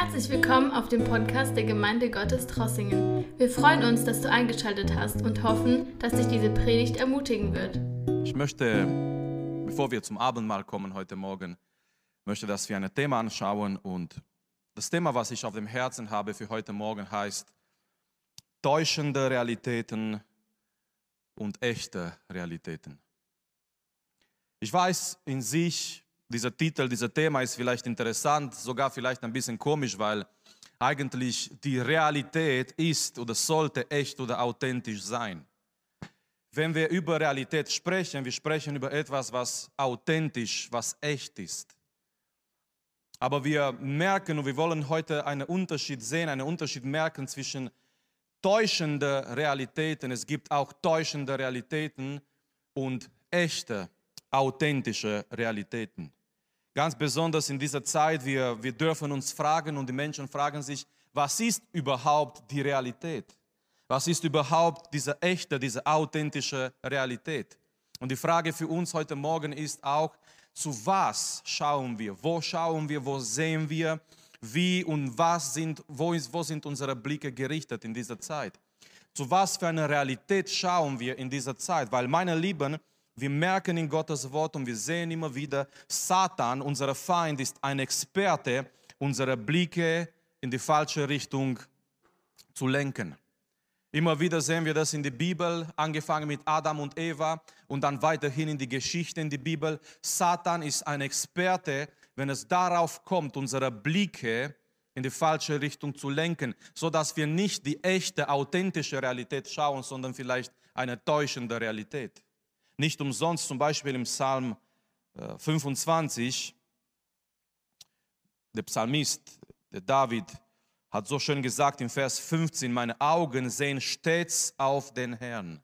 Herzlich willkommen auf dem Podcast der Gemeinde Gottes Trossingen. Wir freuen uns, dass du eingeschaltet hast und hoffen, dass dich diese Predigt ermutigen wird. Ich möchte, bevor wir zum Abendmahl kommen heute Morgen, möchte, dass wir ein Thema anschauen und das Thema, was ich auf dem Herzen habe für heute Morgen, heißt täuschende Realitäten und echte Realitäten. Ich weiß in sich, dieser Titel, dieser Thema ist vielleicht interessant, sogar vielleicht ein bisschen komisch, weil eigentlich die Realität ist oder sollte echt oder authentisch sein. Wenn wir über Realität sprechen, wir sprechen über etwas, was authentisch, was echt ist. Aber wir merken und wir wollen heute einen Unterschied sehen, einen Unterschied merken zwischen täuschenden Realitäten. Es gibt auch täuschende Realitäten und echte, authentische Realitäten. Ganz besonders in dieser Zeit, wir, wir dürfen uns fragen und die Menschen fragen sich, was ist überhaupt die Realität? Was ist überhaupt diese echte, diese authentische Realität? Und die Frage für uns heute Morgen ist auch, zu was schauen wir? Wo schauen wir? Wo sehen wir? Wie und was sind, wo, ist, wo sind unsere Blicke gerichtet in dieser Zeit? Zu was für eine Realität schauen wir in dieser Zeit? Weil, meine Lieben, wir merken in Gottes Wort und wir sehen immer wieder, Satan, unser Feind, ist ein Experte, unsere Blicke in die falsche Richtung zu lenken. Immer wieder sehen wir das in der Bibel, angefangen mit Adam und Eva und dann weiterhin in die Geschichte in der Bibel. Satan ist ein Experte, wenn es darauf kommt, unsere Blicke in die falsche Richtung zu lenken, so dass wir nicht die echte, authentische Realität schauen, sondern vielleicht eine täuschende Realität. Nicht umsonst zum Beispiel im Psalm 25, äh, der Psalmist, der David, hat so schön gesagt im Vers 15, meine Augen sehen stets auf den Herrn.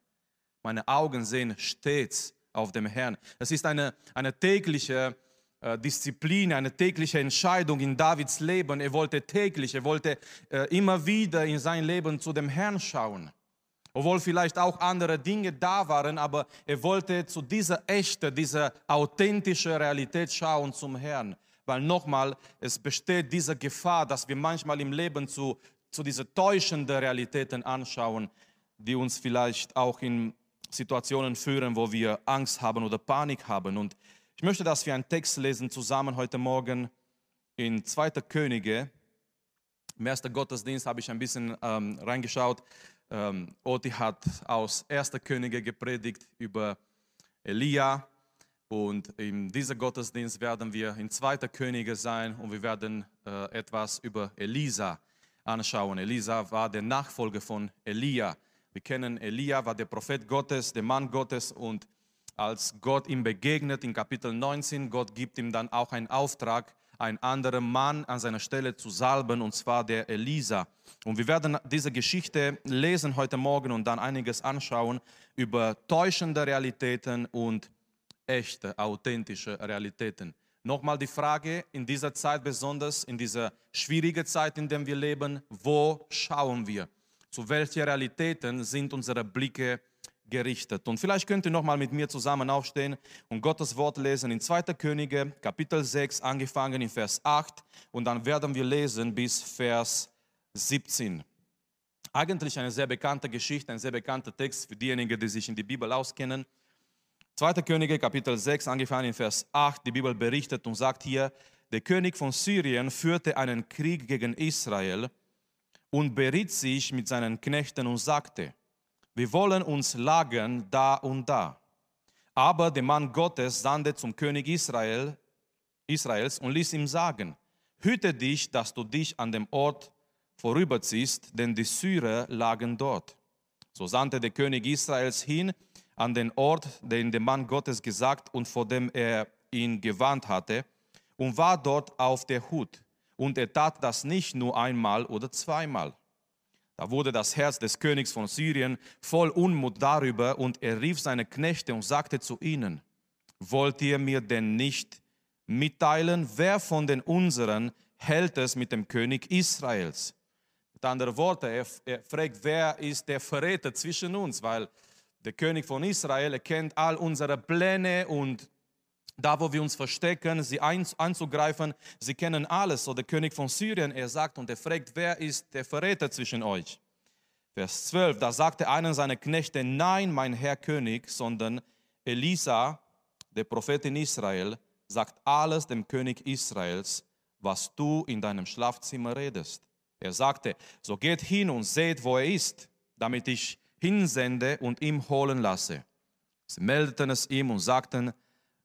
Meine Augen sehen stets auf dem Herrn. Es ist eine, eine tägliche äh, Disziplin, eine tägliche Entscheidung in Davids Leben. Er wollte täglich, er wollte äh, immer wieder in sein Leben zu dem Herrn schauen. Obwohl vielleicht auch andere Dinge da waren, aber er wollte zu dieser echten, dieser authentischen Realität schauen zum Herrn. Weil nochmal, es besteht diese Gefahr, dass wir manchmal im Leben zu, zu diesen täuschenden Realitäten anschauen, die uns vielleicht auch in Situationen führen, wo wir Angst haben oder Panik haben. Und ich möchte, dass wir einen Text lesen zusammen heute Morgen in 2. Könige. Im ersten Gottesdienst habe ich ein bisschen ähm, reingeschaut. Ähm, Oti hat aus 1. Könige gepredigt über Elia. Und in diesem Gottesdienst werden wir in 2. Könige sein und wir werden äh, etwas über Elisa anschauen. Elisa war der Nachfolger von Elia. Wir kennen Elia, war der Prophet Gottes, der Mann Gottes und als Gott ihm begegnet in Kapitel 19, Gott gibt ihm dann auch einen Auftrag, einen anderen Mann an seiner Stelle zu salben, und zwar der Elisa. Und wir werden diese Geschichte lesen heute Morgen und dann einiges anschauen über täuschende Realitäten und echte, authentische Realitäten. Nochmal die Frage, in dieser Zeit besonders, in dieser schwierigen Zeit, in der wir leben, wo schauen wir? Zu welchen Realitäten sind unsere Blicke gerichtet? Und vielleicht könnt ihr nochmal mit mir zusammen aufstehen und Gottes Wort lesen in 2. Könige, Kapitel 6, angefangen in Vers 8 und dann werden wir lesen bis Vers 17. Eigentlich eine sehr bekannte Geschichte, ein sehr bekannter Text für diejenigen, die sich in die Bibel auskennen. 2. Könige, Kapitel 6, angefangen in Vers 8, die Bibel berichtet und sagt hier, der König von Syrien führte einen Krieg gegen Israel und beriet sich mit seinen Knechten und sagte, wir wollen uns lagern da und da. Aber der Mann Gottes sandte zum König Israel, Israels und ließ ihm sagen, hüte dich, dass du dich an dem Ort vorüberziehst, denn die Syrer lagen dort. So sandte der König Israels hin an den Ort, den der Mann Gottes gesagt und vor dem er ihn gewarnt hatte, und war dort auf der Hut. Und er tat das nicht nur einmal oder zweimal. Da wurde das Herz des Königs von Syrien voll Unmut darüber und er rief seine Knechte und sagte zu ihnen, wollt ihr mir denn nicht mitteilen, wer von den unseren hält es mit dem König Israels? Mit anderen Worten, er, er fragt, wer ist der Verräter zwischen uns, weil der König von Israel erkennt all unsere Pläne und da wo wir uns verstecken, sie anzugreifen. Sie kennen alles. So der König von Syrien, er sagt und er fragt, wer ist der Verräter zwischen euch? Vers 12, da sagte einer seiner Knechte, nein, mein Herr König, sondern Elisa, der Prophet in Israel, sagt alles dem König Israels, was du in deinem Schlafzimmer redest. Er sagte, so geht hin und seht, wo er ist, damit ich hinsende und ihm holen lasse. Sie meldeten es ihm und sagten,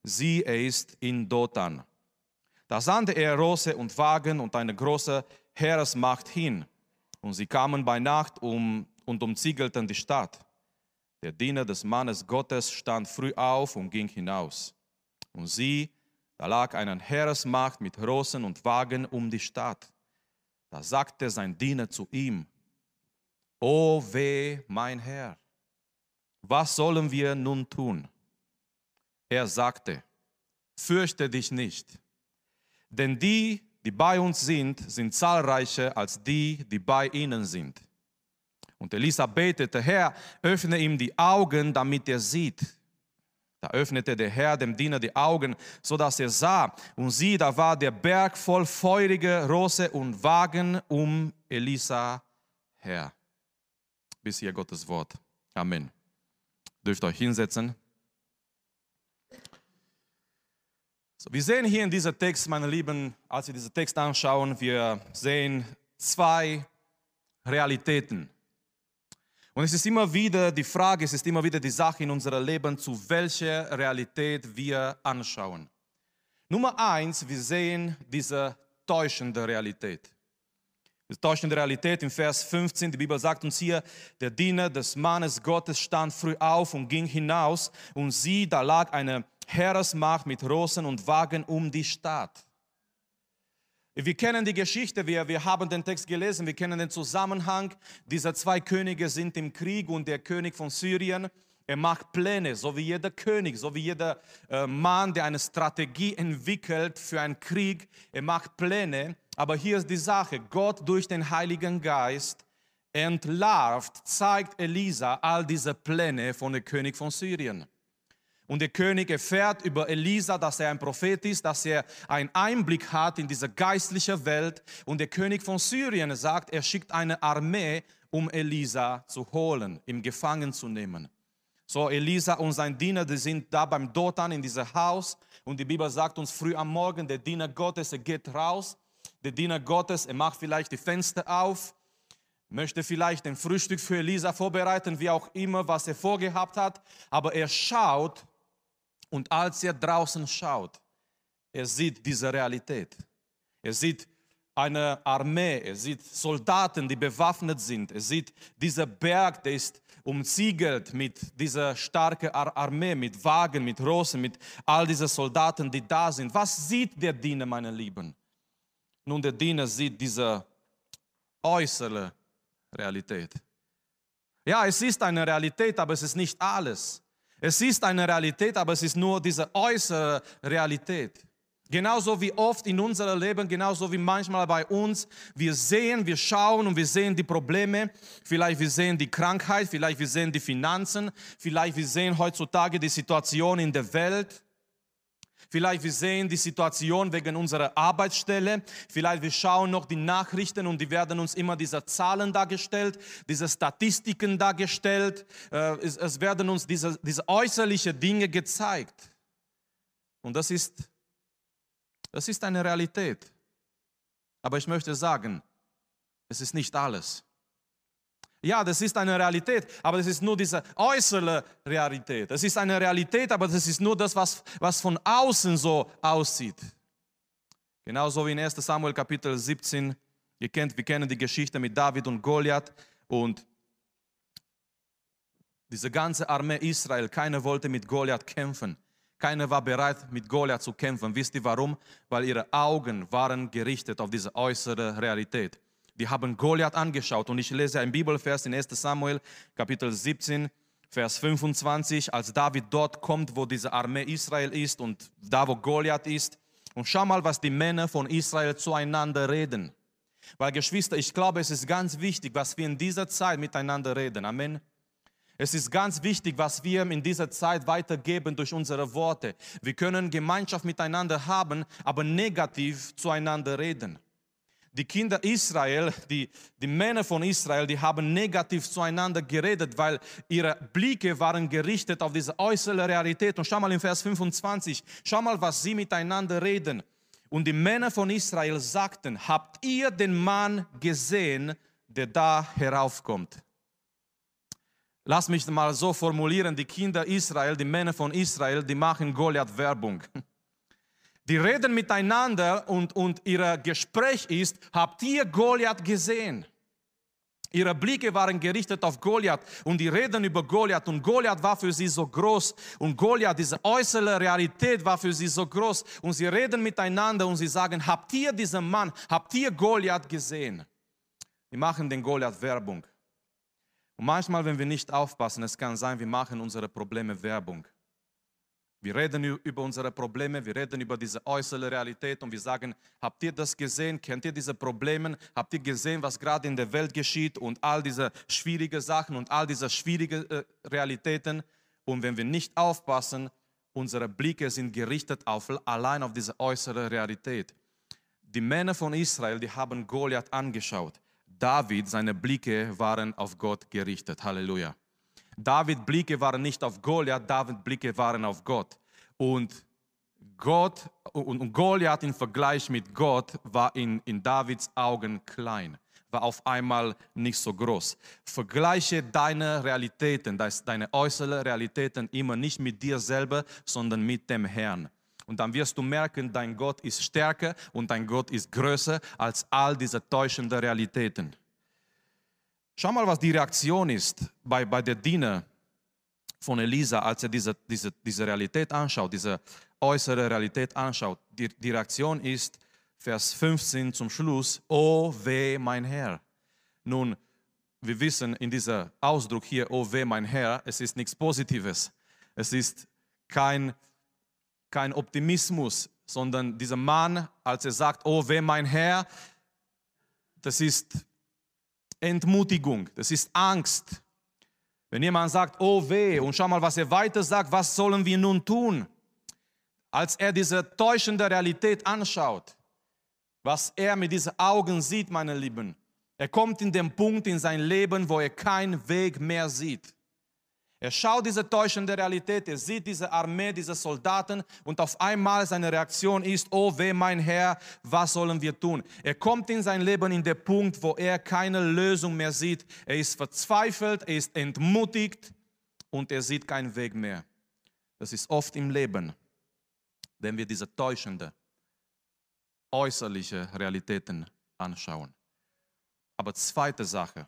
sieh, er ist in Dothan. Da sandte er Rosse und Wagen und eine große Heeresmacht hin. Und sie kamen bei Nacht um, und umziegelten die Stadt. Der Diener des Mannes Gottes stand früh auf und ging hinaus. Und sie, da lag eine Heeresmacht mit Rossen und Wagen um die Stadt. Da sagte sein Diener zu ihm, O weh, mein Herr, was sollen wir nun tun? Er sagte, fürchte dich nicht, denn die, die bei uns sind, sind zahlreicher als die, die bei ihnen sind. Und Elisa betete, Herr, öffne ihm die Augen, damit er sieht. Da öffnete der Herr dem Diener die Augen, so dass er sah. Und sieh, da war der Berg voll feurige Rosse und Wagen um Elisa her. Bis hier Gottes Wort. Amen. Dürft euch hinsetzen. So, wir sehen hier in diesem Text, meine Lieben, als wir diesen Text anschauen, wir sehen zwei Realitäten. Und es ist immer wieder die Frage, es ist immer wieder die Sache in unserem Leben, zu welcher Realität wir anschauen. Nummer eins, wir sehen diese täuschende Realität. Die täuschende Realität im Vers 15, die Bibel sagt uns hier, der Diener des Mannes Gottes stand früh auf und ging hinaus und sieh, da lag eine Heeresmacht mit Rossen und Wagen um die Stadt. Wir kennen die Geschichte, wir, wir haben den Text gelesen, wir kennen den Zusammenhang. Diese zwei Könige sind im Krieg und der König von Syrien, er macht Pläne, so wie jeder König, so wie jeder äh, Mann, der eine Strategie entwickelt für einen Krieg. Er macht Pläne, aber hier ist die Sache, Gott durch den Heiligen Geist entlarvt, zeigt Elisa all diese Pläne von dem König von Syrien. Und der König erfährt über Elisa, dass er ein Prophet ist, dass er einen Einblick hat in diese geistliche Welt. Und der König von Syrien sagt, er schickt eine Armee, um Elisa zu holen, ihm gefangen zu nehmen. So, Elisa und sein Diener, die sind da beim Dothan in diesem Haus. Und die Bibel sagt uns früh am Morgen, der Diener Gottes, er geht raus. Der Diener Gottes, er macht vielleicht die Fenster auf, möchte vielleicht ein Frühstück für Elisa vorbereiten, wie auch immer, was er vorgehabt hat. Aber er schaut und als er draußen schaut, er sieht diese Realität. Er sieht eine Armee, er sieht Soldaten, die bewaffnet sind. Er sieht dieser Berg, der ist umziegelt mit dieser starken Armee, mit Wagen, mit Rossen, mit all diesen Soldaten, die da sind. Was sieht der Diener, meine Lieben? Nun, der Diener sieht diese äußere Realität. Ja, es ist eine Realität, aber es ist nicht alles. Es ist eine Realität, aber es ist nur diese äußere Realität. Genauso wie oft in unserem Leben, genauso wie manchmal bei uns. Wir sehen, wir schauen und wir sehen die Probleme. Vielleicht wir sehen die Krankheit, vielleicht wir sehen die Finanzen, vielleicht wir sehen heutzutage die Situation in der Welt. Vielleicht wir sehen die Situation wegen unserer Arbeitsstelle. Vielleicht wir schauen noch die Nachrichten und die werden uns immer diese Zahlen dargestellt, diese Statistiken dargestellt. Äh, es, werden uns diese, diese äußerlichen Dinge gezeigt. Und das ist, das ist eine Realität. Aber ich möchte sagen, es ist nicht alles. Ja, das ist eine Realität, aber das ist nur diese äußere Realität. Das ist eine Realität, aber das ist nur das, was, was von außen so aussieht. Genauso wie in 1 Samuel Kapitel 17. Ihr kennt, wir kennen die Geschichte mit David und Goliath und diese ganze Armee Israel, keiner wollte mit Goliath kämpfen. Keiner war bereit, mit Goliath zu kämpfen. Wisst ihr warum? Weil ihre Augen waren gerichtet auf diese äußere Realität. Die haben Goliath angeschaut und ich lese einen Bibelvers in 1 Samuel Kapitel 17, Vers 25, als David dort kommt, wo diese Armee Israel ist und da, wo Goliath ist. Und schau mal, was die Männer von Israel zueinander reden. Weil Geschwister, ich glaube, es ist ganz wichtig, was wir in dieser Zeit miteinander reden. Amen. Es ist ganz wichtig, was wir in dieser Zeit weitergeben durch unsere Worte. Wir können Gemeinschaft miteinander haben, aber negativ zueinander reden. Die Kinder Israel, die, die Männer von Israel, die haben negativ zueinander geredet, weil ihre Blicke waren gerichtet auf diese äußere Realität. Und schau mal in Vers 25, schau mal, was sie miteinander reden. Und die Männer von Israel sagten, habt ihr den Mann gesehen, der da heraufkommt? Lass mich mal so formulieren, die Kinder Israel, die Männer von Israel, die machen Goliath Werbung. Die reden miteinander und, und ihr Gespräch ist, habt ihr Goliath gesehen? Ihre Blicke waren gerichtet auf Goliath und die reden über Goliath und Goliath war für sie so groß und Goliath, diese äußere Realität war für sie so groß und sie reden miteinander und sie sagen, habt ihr diesen Mann, habt ihr Goliath gesehen? Die machen den Goliath Werbung. Und manchmal, wenn wir nicht aufpassen, es kann sein, wir machen unsere Probleme Werbung. Wir reden über unsere Probleme, wir reden über diese äußere Realität und wir sagen, habt ihr das gesehen? Kennt ihr diese Probleme? Habt ihr gesehen, was gerade in der Welt geschieht und all diese schwierigen Sachen und all diese schwierigen äh, Realitäten? Und wenn wir nicht aufpassen, unsere Blicke sind gerichtet auf, allein auf diese äußere Realität. Die Männer von Israel, die haben Goliath angeschaut. David, seine Blicke waren auf Gott gerichtet. Halleluja. David Blicke waren nicht auf Goliath, David Blicke waren auf Gott. Und Gott und Goliath im Vergleich mit Gott war in, in Davids Augen klein, war auf einmal nicht so groß. Vergleiche deine Realitäten, deine äußeren Realitäten immer nicht mit dir selber, sondern mit dem Herrn. Und dann wirst du merken, dein Gott ist stärker und dein Gott ist größer als all diese täuschenden Realitäten. Schau mal, was die Reaktion ist bei, bei der Diener von Elisa, als er diese, diese, diese Realität anschaut, diese äußere Realität anschaut. Die, die Reaktion ist, Vers 15 zum Schluss, oh weh, mein Herr. Nun, wir wissen in diesem Ausdruck hier, oh weh, mein Herr, es ist nichts Positives. Es ist kein kein Optimismus, sondern dieser Mann, als er sagt, oh weh mein Herr, das ist Entmutigung, das ist Angst. Wenn jemand sagt, oh weh, und schau mal, was er weiter sagt, was sollen wir nun tun? Als er diese täuschende Realität anschaut, was er mit diesen Augen sieht, meine Lieben, er kommt in den Punkt in sein Leben, wo er keinen Weg mehr sieht. Er schaut diese täuschende Realität, er sieht diese Armee, diese Soldaten und auf einmal seine Reaktion ist, oh weh mein Herr, was sollen wir tun? Er kommt in sein Leben in den Punkt, wo er keine Lösung mehr sieht. Er ist verzweifelt, er ist entmutigt und er sieht keinen Weg mehr. Das ist oft im Leben, wenn wir diese täuschende, äußerliche Realitäten anschauen. Aber zweite Sache,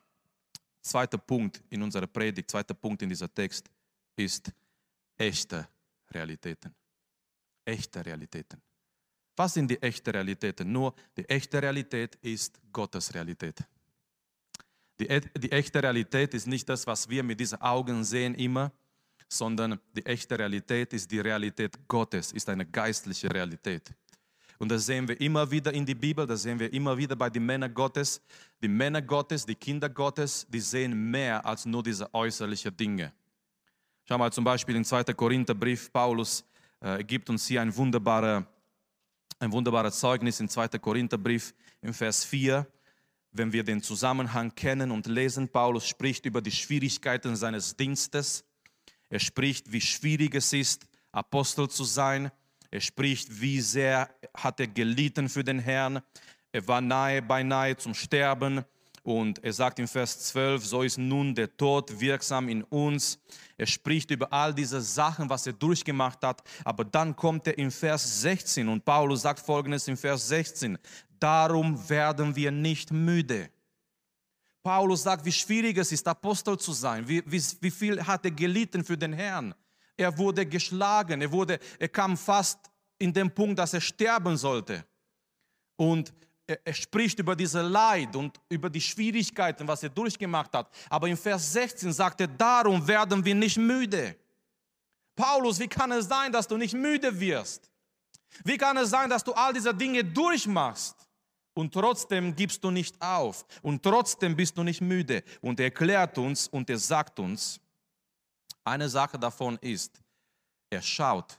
Zweiter Punkt in unserer Predigt, zweiter Punkt in dieser Text ist echte Realitäten. Echte Realitäten. Was sind die echten Realitäten? Nur die echte Realität ist Gottes Realität. Die, die echte Realität ist nicht das, was wir mit diesen Augen sehen immer, sondern die echte Realität ist die Realität Gottes, ist eine geistliche Realität. Und das sehen wir immer wieder in die Bibel, das sehen wir immer wieder bei den Männern Gottes. Die Männer Gottes, die Kinder Gottes, die sehen mehr als nur diese äußerlichen Dinge. Schau mal zum Beispiel im 2. Korintherbrief, Paulus äh, gibt uns hier ein wunderbares ein wunderbare Zeugnis im 2. Korintherbrief im Vers 4. Wenn wir den Zusammenhang kennen und lesen, Paulus spricht über die Schwierigkeiten seines Dienstes. Er spricht, wie schwierig es ist, Apostel zu sein. Er spricht, wie sehr hat er gelitten für den Herrn. Er war nahe, beinahe zum Sterben. Und er sagt im Vers 12, so ist nun der Tod wirksam in uns. Er spricht über all diese Sachen, was er durchgemacht hat. Aber dann kommt er im Vers 16 und Paulus sagt folgendes im Vers 16, darum werden wir nicht müde. Paulus sagt, wie schwierig es ist, Apostel zu sein. Wie, wie, wie viel hat er gelitten für den Herrn. Er wurde geschlagen, er, wurde, er kam fast in den Punkt, dass er sterben sollte. Und er, er spricht über diese Leid und über die Schwierigkeiten, was er durchgemacht hat. Aber im Vers 16 sagt er, darum werden wir nicht müde. Paulus, wie kann es sein, dass du nicht müde wirst? Wie kann es sein, dass du all diese Dinge durchmachst? Und trotzdem gibst du nicht auf. Und trotzdem bist du nicht müde. Und er erklärt uns und er sagt uns, Eine Sache davon ist, er schaut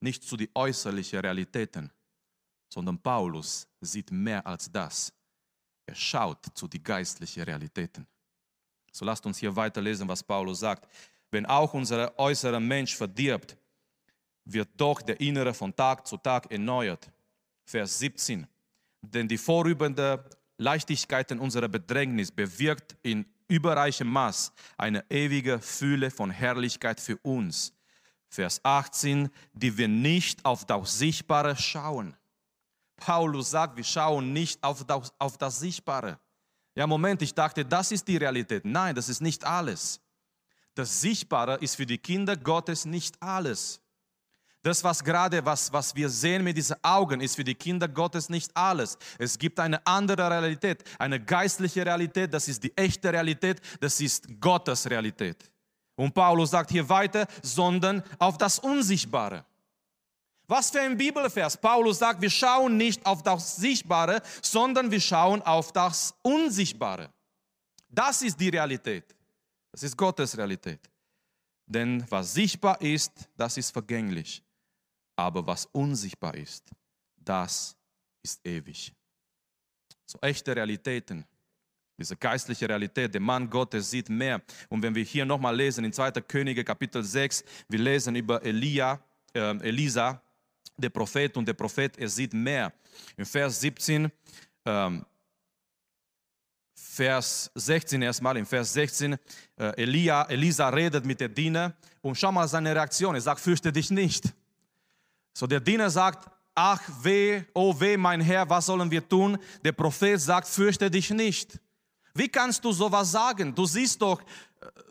nicht zu den äußerlichen Realitäten, sondern Paulus sieht mehr als das. Er schaut zu den geistlichen Realitäten. So lasst uns hier weiterlesen, was Paulus sagt. Wenn auch unser äußerer Mensch verdirbt, wird doch der innere von Tag zu Tag erneuert. Vers 17. Denn die vorübende Leichtigkeiten unserer Bedrängnis bewirkt in überreichem Maß eine ewige Fülle von Herrlichkeit für uns. Vers 18, die wir nicht auf das Sichtbare schauen. Paulus sagt, wir schauen nicht auf das, auf das Sichtbare. Ja, Moment, ich dachte, das ist die Realität. Nein, das ist nicht alles. Das Sichtbare ist für die Kinder Gottes nicht alles. Das, was gerade, was, was wir sehen mit diesen Augen, ist für die Kinder Gottes nicht alles. Es gibt eine andere Realität, eine geistliche Realität, das ist die echte Realität, das ist Gottes Realität. Und Paulus sagt hier weiter, sondern auf das Unsichtbare. Was für ein Bibelvers. Paulus sagt, wir schauen nicht auf das Sichtbare, sondern wir schauen auf das Unsichtbare. Das ist die Realität. Das ist Gottes Realität. Denn was sichtbar ist, das ist vergänglich aber was unsichtbar ist, das ist ewig. So echte Realitäten, diese geistliche Realität, der Mann Gottes sieht mehr. Und wenn wir hier nochmal lesen, in 2. Könige Kapitel 6, wir lesen über Elia, äh, Elisa, der Prophet und der Prophet, er sieht mehr. In Vers 17, ähm, Vers 16 erstmal, in Vers 16, äh, Elia, Elisa redet mit der Diener und schau mal seine Reaktion. Er sagt, fürchte dich nicht. So der Diener sagt, ach weh, oh weh, mein Herr, was sollen wir tun? Der Prophet sagt, fürchte dich nicht. Wie kannst du sowas sagen? Du siehst doch äh,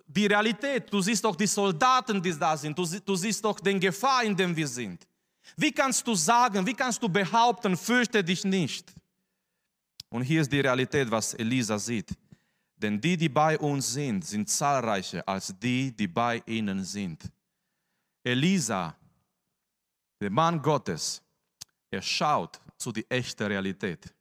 die Realität, du siehst doch die Soldaten, die da sind, du, du siehst doch den Gefahr, in dem wir sind. Wie kannst du sagen, wie kannst du behaupten, fürchte dich nicht? Und hier ist die Realität, was Elisa sieht. Denn die, die bei uns sind, sind zahlreicher als die, die bei ihnen sind. Elisa der Mann Gottes, er schaut zu die echte Realität.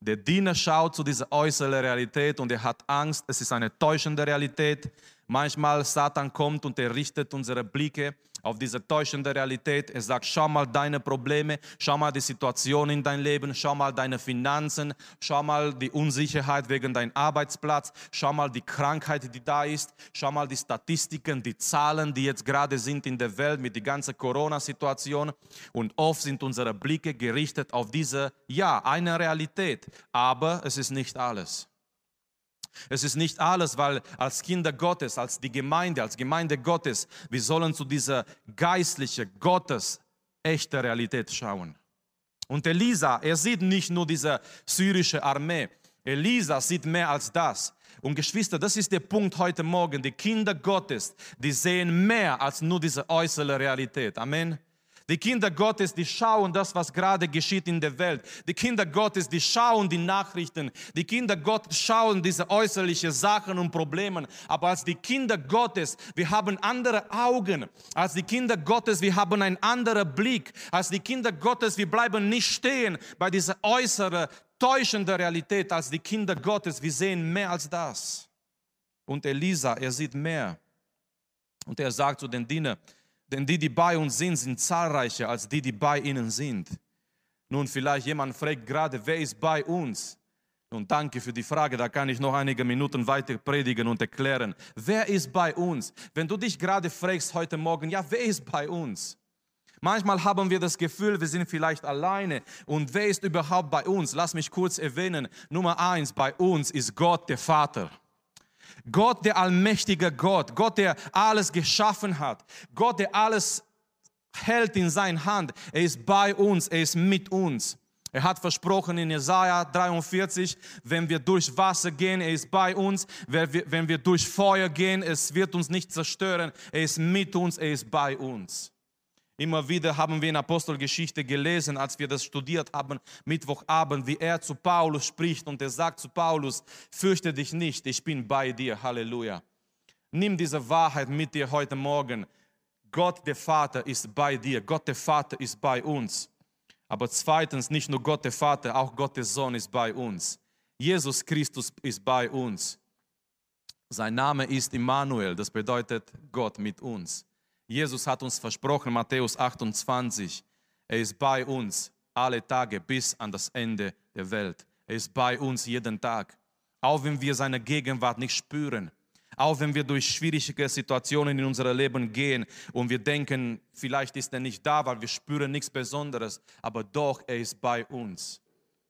Der Diener schaut zu dieser äußeren Realität und er hat Angst, es ist eine täuschende Realität. Manchmal Satan kommt und er richtet unsere Blicke auf diese täuschende Realität. Er sagt, schau mal deine Probleme, schau mal die Situation in dein Leben, schau mal deine Finanzen, schau mal die Unsicherheit wegen deinem Arbeitsplatz, schau mal die Krankheit, die da ist, schau mal die Statistiken, die Zahlen, die jetzt gerade sind in der Welt mit der ganzen Corona-Situation. Und oft sind unsere Blicke gerichtet auf diese, ja, eine Realität, aber es ist nicht alles. Es ist nicht alles, weil als Kinder Gottes, als die Gemeinde, als Gemeinde Gottes, wir sollen zu dieser geistlichen Gottes echte Realität schauen. Und Elisa, er sieht nicht nur diese syrische Armee. Elisa sieht mehr als das. Und Geschwister, das ist der Punkt heute Morgen. Die Kinder Gottes, die sehen mehr als nur diese äußere Realität. Amen. Die Kinder Gottes, die schauen das, was gerade geschieht in der Welt. Die Kinder Gottes, die schauen die Nachrichten. Die Kinder Gottes schauen diese äußerlichen Sachen und Probleme. Aber als die Kinder Gottes, wir haben andere Augen. Als die Kinder Gottes, wir haben einen anderen Blick. Als die Kinder Gottes, wir bleiben nicht stehen bei dieser äußeren, täuschenden Realität. Als die Kinder Gottes, wir sehen mehr als das. Und Elisa, er sieht mehr. Und er sagt zu den Dienern, denn die, die bei uns sind, sind zahlreicher als die, die bei ihnen sind. Nun, vielleicht jemand fragt gerade, wer ist bei uns? Und danke für die Frage, da kann ich noch einige Minuten weiter predigen und erklären. Wer ist bei uns? Wenn du dich gerade fragst heute Morgen, ja, wer ist bei uns? Manchmal haben wir das Gefühl, wir sind vielleicht alleine. Und wer ist überhaupt bei uns? Lass mich kurz erwähnen. Nummer eins, bei uns ist Gott, der Vater. Gott, der allmächtige Gott, Gott, der alles geschaffen hat, Gott, der alles hält in seiner Hand. Er ist bei uns, er ist mit uns. Er hat versprochen in Jesaja 43, wenn wir durch Wasser gehen, er ist bei uns. Wenn wir durch Feuer gehen, es wird uns nicht zerstören. Er ist mit uns, er ist bei uns. Immer wieder haben wir in Apostelgeschichte gelesen, als wir das studiert haben, Mittwochabend, wie er zu Paulus spricht und er sagt zu Paulus, fürchte dich nicht, ich bin bei dir, Halleluja. Nimm diese Wahrheit mit dir heute Morgen. Gott der Vater ist bei dir, Gott der Vater ist bei uns. Aber zweitens, nicht nur Gott der Vater, auch Gott der Sohn ist bei uns. Jesus Christus ist bei uns. Sein Name ist Immanuel, das bedeutet Gott mit uns. Jesus hat uns versprochen, Matthäus 28, er ist bei uns alle Tage bis an das Ende der Welt. Er ist bei uns jeden Tag. Auch wenn wir seine Gegenwart nicht spüren, auch wenn wir durch schwierige Situationen in unserem Leben gehen und wir denken, vielleicht ist er nicht da, weil wir spüren nichts Besonderes, aber doch, er ist bei uns.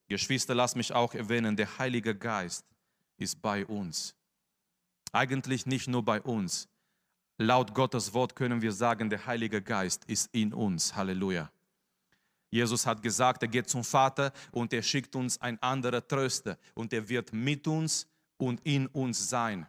Geschwister, lass mich auch erwähnen, der Heilige Geist ist bei uns. Eigentlich nicht nur bei uns. Laut Gottes Wort können wir sagen, der Heilige Geist ist in uns. Halleluja. Jesus hat gesagt, er geht zum Vater und er schickt uns ein anderer Tröster und er wird mit uns und in uns sein.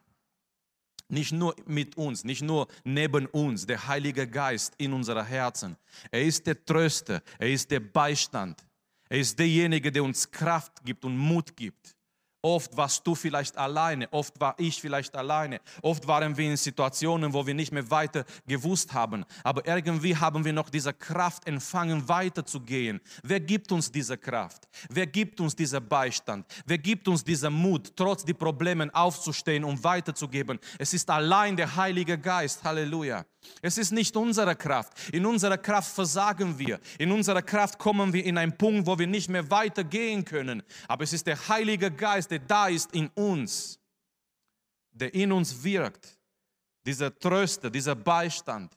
Nicht nur mit uns, nicht nur neben uns, der Heilige Geist in unseren Herzen. Er ist der Tröster, er ist der Beistand, er ist derjenige, der uns Kraft gibt und Mut gibt. Oft warst du vielleicht alleine, oft war ich vielleicht alleine, oft waren wir in Situationen, wo wir nicht mehr weiter gewusst haben. Aber irgendwie haben wir noch diese Kraft empfangen, weiterzugehen. Wer gibt uns diese Kraft? Wer gibt uns diesen Beistand? Wer gibt uns diesen Mut, trotz die Problemen aufzustehen und weiterzugeben? Es ist allein der Heilige Geist. Halleluja. Es ist nicht unsere Kraft. In unserer Kraft versagen wir. In unserer Kraft kommen wir in einen Punkt, wo wir nicht mehr weitergehen können. Aber es ist der Heilige Geist, der da ist in uns, der in uns wirkt. Dieser Tröster, dieser Beistand,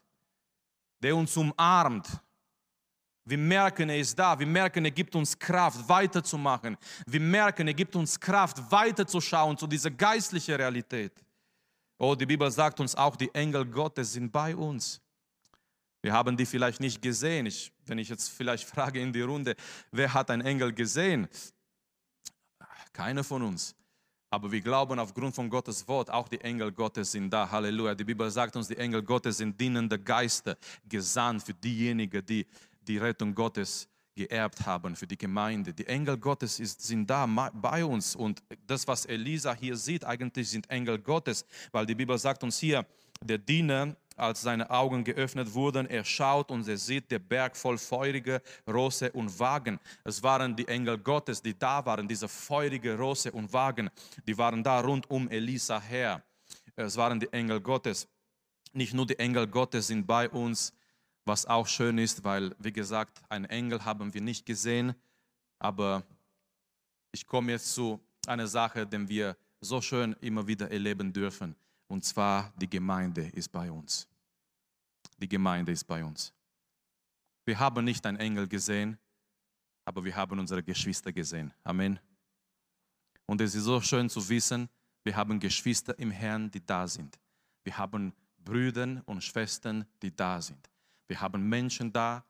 der uns umarmt. Wir merken, er ist da. Wir merken, er gibt uns Kraft, weiterzumachen. Wir merken, er gibt uns Kraft, weiterzuschauen zu dieser geistlichen Realität. Oh, die Bibel sagt uns auch, die Engel Gottes sind bei uns. Wir haben die vielleicht nicht gesehen. Ich, wenn ich jetzt vielleicht frage in die Runde, wer hat einen Engel gesehen? Keiner von uns. Aber wir glauben aufgrund von Gottes Wort, auch die Engel Gottes sind da. Halleluja. Die Bibel sagt uns, die Engel Gottes sind dienende Geister, gesandt für diejenigen, die die Rettung Gottes geerbt haben für die Gemeinde. Die Engel Gottes ist, sind da bei uns und das, was Elisa hier sieht, eigentlich sind Engel Gottes, weil die Bibel sagt uns hier, der Diener, als seine Augen geöffnet wurden, er schaut und er sieht der Berg voll feurige Rose und Wagen. Es waren die Engel Gottes, die da waren, diese feurige Rose und Wagen, die waren da rund um Elisa her. Es waren die Engel Gottes. Nicht nur die Engel Gottes sind bei uns, was auch schön ist, weil, wie gesagt, einen Engel haben wir nicht gesehen, aber ich komme jetzt zu einer Sache, die wir so schön immer wieder erleben dürfen, und zwar die Gemeinde ist bei uns. Die Gemeinde ist bei uns. Wir haben nicht einen Engel gesehen, aber wir haben unsere Geschwister gesehen. Amen. Und es ist so schön zu wissen, wir haben Geschwister im Herrn, die da sind. Wir haben Brüder und Schwestern, die da sind. Wir haben Menschen da,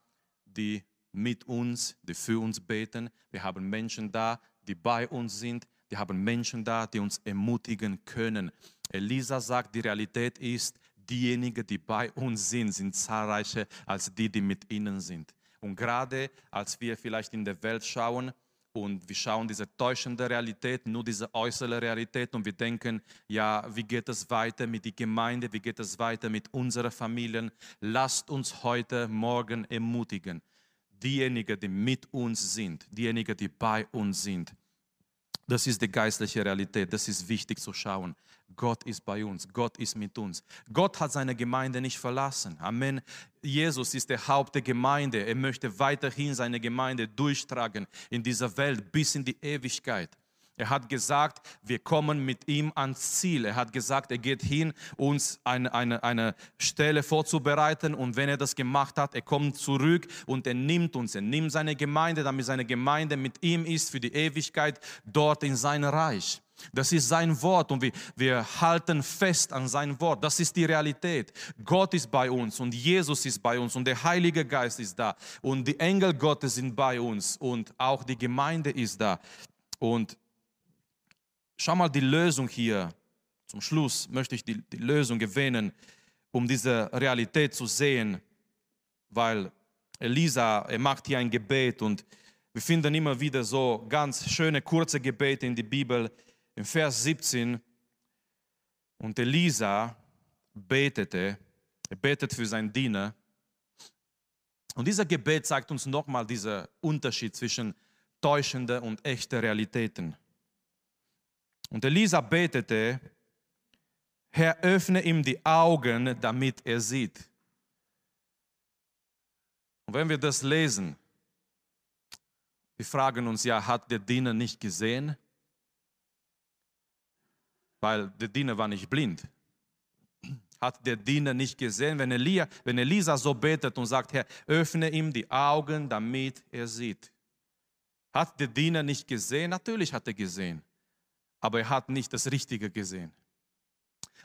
die mit uns, die für uns beten. Wir haben Menschen da, die bei uns sind. Wir haben Menschen da, die uns ermutigen können. Elisa sagt, die Realität ist, diejenigen, die bei uns sind, sind zahlreicher als die, die mit ihnen sind. Und gerade als wir vielleicht in der Welt schauen, und wir schauen diese täuschende Realität, nur diese äußere Realität und wir denken, ja, wie geht es weiter mit der Gemeinde, wie geht es weiter mit unseren Familien? Lasst uns heute Morgen ermutigen, diejenigen, die mit uns sind, diejenigen, die bei uns sind. Das ist die geistliche Realität, das ist wichtig zu schauen. Gott ist bei uns, Gott ist mit uns. Gott hat seine Gemeinde nicht verlassen. Amen. Jesus ist der Haupt der Gemeinde. Er möchte weiterhin seine Gemeinde durchtragen in dieser Welt bis in die Ewigkeit. Er hat gesagt, wir kommen mit ihm ans Ziel. Er hat gesagt, er geht hin, uns eine, eine, eine Stelle vorzubereiten. Und wenn er das gemacht hat, er kommt zurück und er nimmt uns. Er nimmt seine Gemeinde, damit seine Gemeinde mit ihm ist für die Ewigkeit dort in sein Reich. Das ist sein Wort und wir, wir halten fest an sein Wort. Das ist die Realität. Gott ist bei uns und Jesus ist bei uns und der Heilige Geist ist da und die Engel Gottes sind bei uns und auch die Gemeinde ist da. Und schau mal die Lösung hier. Zum Schluss möchte ich die, die Lösung erwähnen, um diese Realität zu sehen, weil Elisa, er macht hier ein Gebet und wir finden immer wieder so ganz schöne, kurze Gebete in der Bibel im Vers 17, und Elisa betete, er betet für seinen Diener. Und dieser Gebet zeigt uns nochmal diesen Unterschied zwischen täuschenden und echten Realitäten. Und Elisa betete, Herr, öffne ihm die Augen, damit er sieht. Und wenn wir das lesen, wir fragen uns ja, hat der Diener nicht gesehen? Weil der Diener war nicht blind. Hat der Diener nicht gesehen, wenn, Elia, wenn Elisa so betet und sagt, Herr, öffne ihm die Augen, damit er sieht. Hat der Diener nicht gesehen? Natürlich hat er gesehen. Aber er hat nicht das Richtige gesehen.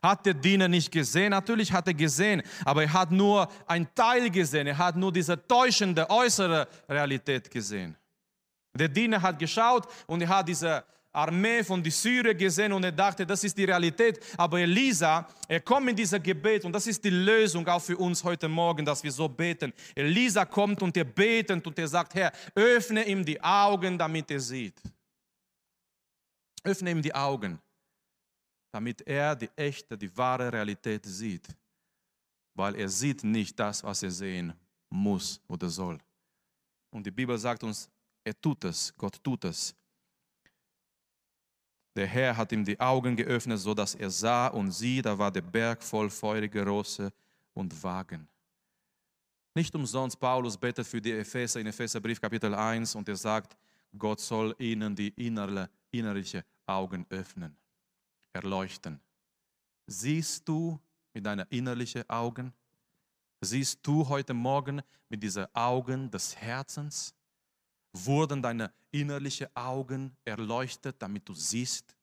Hat der Diener nicht gesehen? Natürlich hat er gesehen, aber er hat nur ein Teil gesehen. Er hat nur diese täuschende äußere Realität gesehen. Der Diener hat geschaut und er hat diese Armee von die Syrer gesehen und er dachte, das ist die Realität. Aber Elisa, er kommt in dieser Gebet und das ist die Lösung auch für uns heute Morgen, dass wir so beten. Elisa kommt und er betet und er sagt, Herr, öffne ihm die Augen, damit er sieht. Öffne ihm die Augen, damit er die echte, die wahre Realität sieht. Weil er sieht nicht das, was er sehen muss oder soll. Und die Bibel sagt uns, er tut es, Gott tut es. Der Herr hat ihm die Augen geöffnet, so dass er sah und sieh, da war der Berg voll feuriger Rosse und Wagen. Nicht umsonst, Paulus betet für die Epheser in Epheserbrief Kapitel 1 und er sagt, Gott soll ihnen die innerle, innerliche Augen öffnen, erleuchten. Siehst du mit deinen innerlichen Augen? Siehst du heute Morgen mit diesen Augen des Herzens? Wurden deine innerlichen Augen erleuchtet, damit du siehst,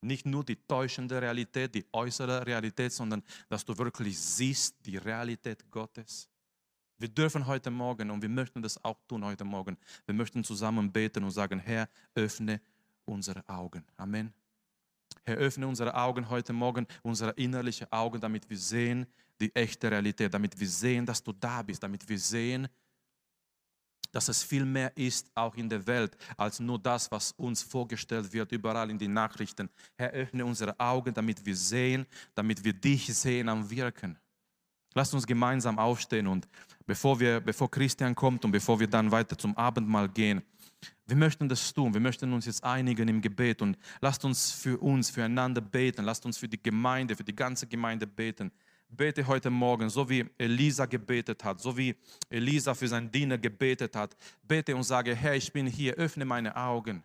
nicht nur die täuschende Realität, die äußere Realität, sondern dass du wirklich siehst die Realität Gottes. Wir dürfen heute Morgen und wir möchten das auch tun heute Morgen. Wir möchten zusammen beten und sagen, Herr, öffne unsere Augen. Amen. Herr, öffne unsere Augen heute Morgen, unsere innerlichen Augen, damit wir sehen die echte Realität, damit wir sehen, dass du da bist, damit wir sehen, dass es viel mehr ist, auch in der Welt, als nur das, was uns vorgestellt wird, überall in den Nachrichten. Herr, öffne unsere Augen, damit wir sehen, damit wir dich sehen am Wirken. Lasst uns gemeinsam aufstehen und bevor, wir, bevor Christian kommt und bevor wir dann weiter zum Abendmahl gehen, wir möchten das tun. Wir möchten uns jetzt einigen im Gebet und lasst uns für uns, füreinander beten. Lasst uns für die Gemeinde, für die ganze Gemeinde beten bete heute Morgen, so wie Elisa gebetet hat, so wie Elisa für seinen Diener gebetet hat, bete und sage, Herr, ich bin hier, öffne meine Augen.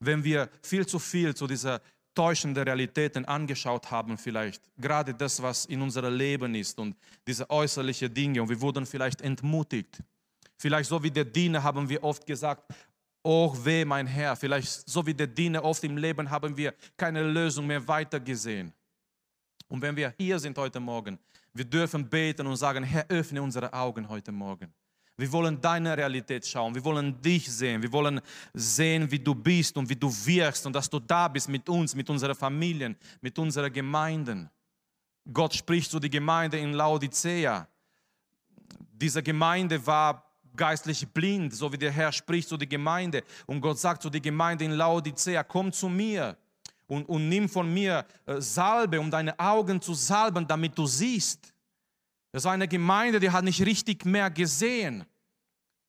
Wenn wir viel zu viel zu dieser täuschenden Realitäten angeschaut haben, vielleicht gerade das, was in unserem Leben ist und diese äußerlichen Dinge und wir wurden vielleicht entmutigt. Vielleicht so wie der Diener haben wir oft gesagt, oh weh mein Herr, vielleicht so wie der Diener oft im Leben haben wir keine Lösung mehr weitergesehen. Und wenn wir hier sind heute Morgen, wir dürfen beten und sagen, Herr, öffne unsere Augen heute Morgen. Wir wollen deine Realität schauen. Wir wollen dich sehen. Wir wollen sehen, wie du bist und wie du wirkst und dass du da bist mit uns, mit unseren Familien, mit unseren Gemeinden. Gott spricht zu der Gemeinde in Laodicea. Diese Gemeinde war geistlich blind, so wie der Herr spricht zu der Gemeinde. Und Gott sagt zu der Gemeinde in Laodicea, komm zu mir und, und nimm von mir äh, Salbe, um deine Augen zu salben, damit du siehst. Das war eine Gemeinde, die hat nicht richtig mehr gesehen.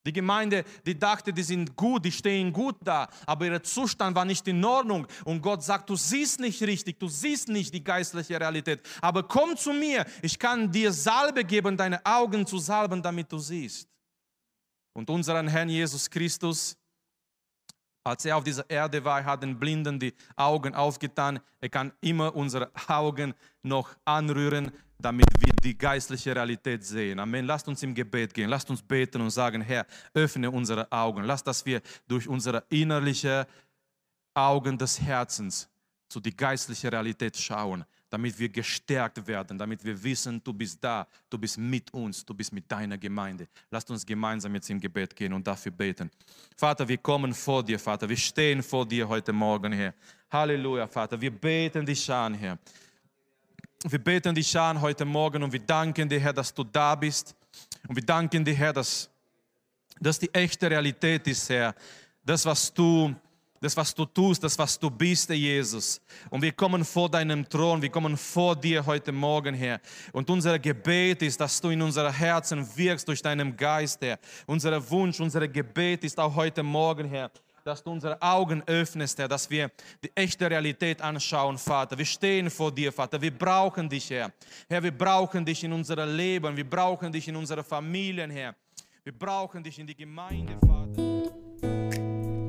Die Gemeinde, die dachte, die sind gut, die stehen gut da, aber ihr Zustand war nicht in Ordnung. Und Gott sagt, du siehst nicht richtig, du siehst nicht die geistliche Realität. Aber komm zu mir, ich kann dir Salbe geben, deine Augen zu salben, damit du siehst. Und unseren Herrn Jesus Christus, als er auf dieser Erde war, hat den Blinden die Augen aufgetan. Er kann immer unsere Augen noch anrühren, damit wir die geistliche Realität sehen. Amen. Lasst uns im Gebet gehen. Lasst uns beten und sagen, Herr, öffne unsere Augen. Lass, dass wir durch unsere innerliche Augen des Herzens zu die geistliche Realität schauen damit wir gestärkt werden, damit wir wissen, du bist da, du bist mit uns, du bist mit deiner Gemeinde. Lasst uns gemeinsam jetzt im Gebet gehen und dafür beten. Vater, wir kommen vor dir, Vater, wir stehen vor dir heute Morgen, Herr. Halleluja, Vater, wir beten dich an, Herr. Wir beten dich an heute Morgen und wir danken dir, Herr, dass du da bist. Und wir danken dir, Herr, dass das die echte Realität ist, Herr. Das, was du das, was du tust, das, was du bist, Herr Jesus. Und wir kommen vor deinem Thron, wir kommen vor dir heute Morgen, Herr. Und unser Gebet ist, dass du in unser Herzen wirkst durch deinen Geist, Herr. Unser Wunsch, unser Gebet ist auch heute Morgen, Herr, dass du unsere Augen öffnest, Herr, dass wir die echte Realität anschauen, Vater. Wir stehen vor dir, Vater. Wir brauchen dich, Herr. Herr, wir brauchen dich in unserem Leben. Wir brauchen dich in unseren Familien, Herr. Wir brauchen dich in die Gemeinde, Vater.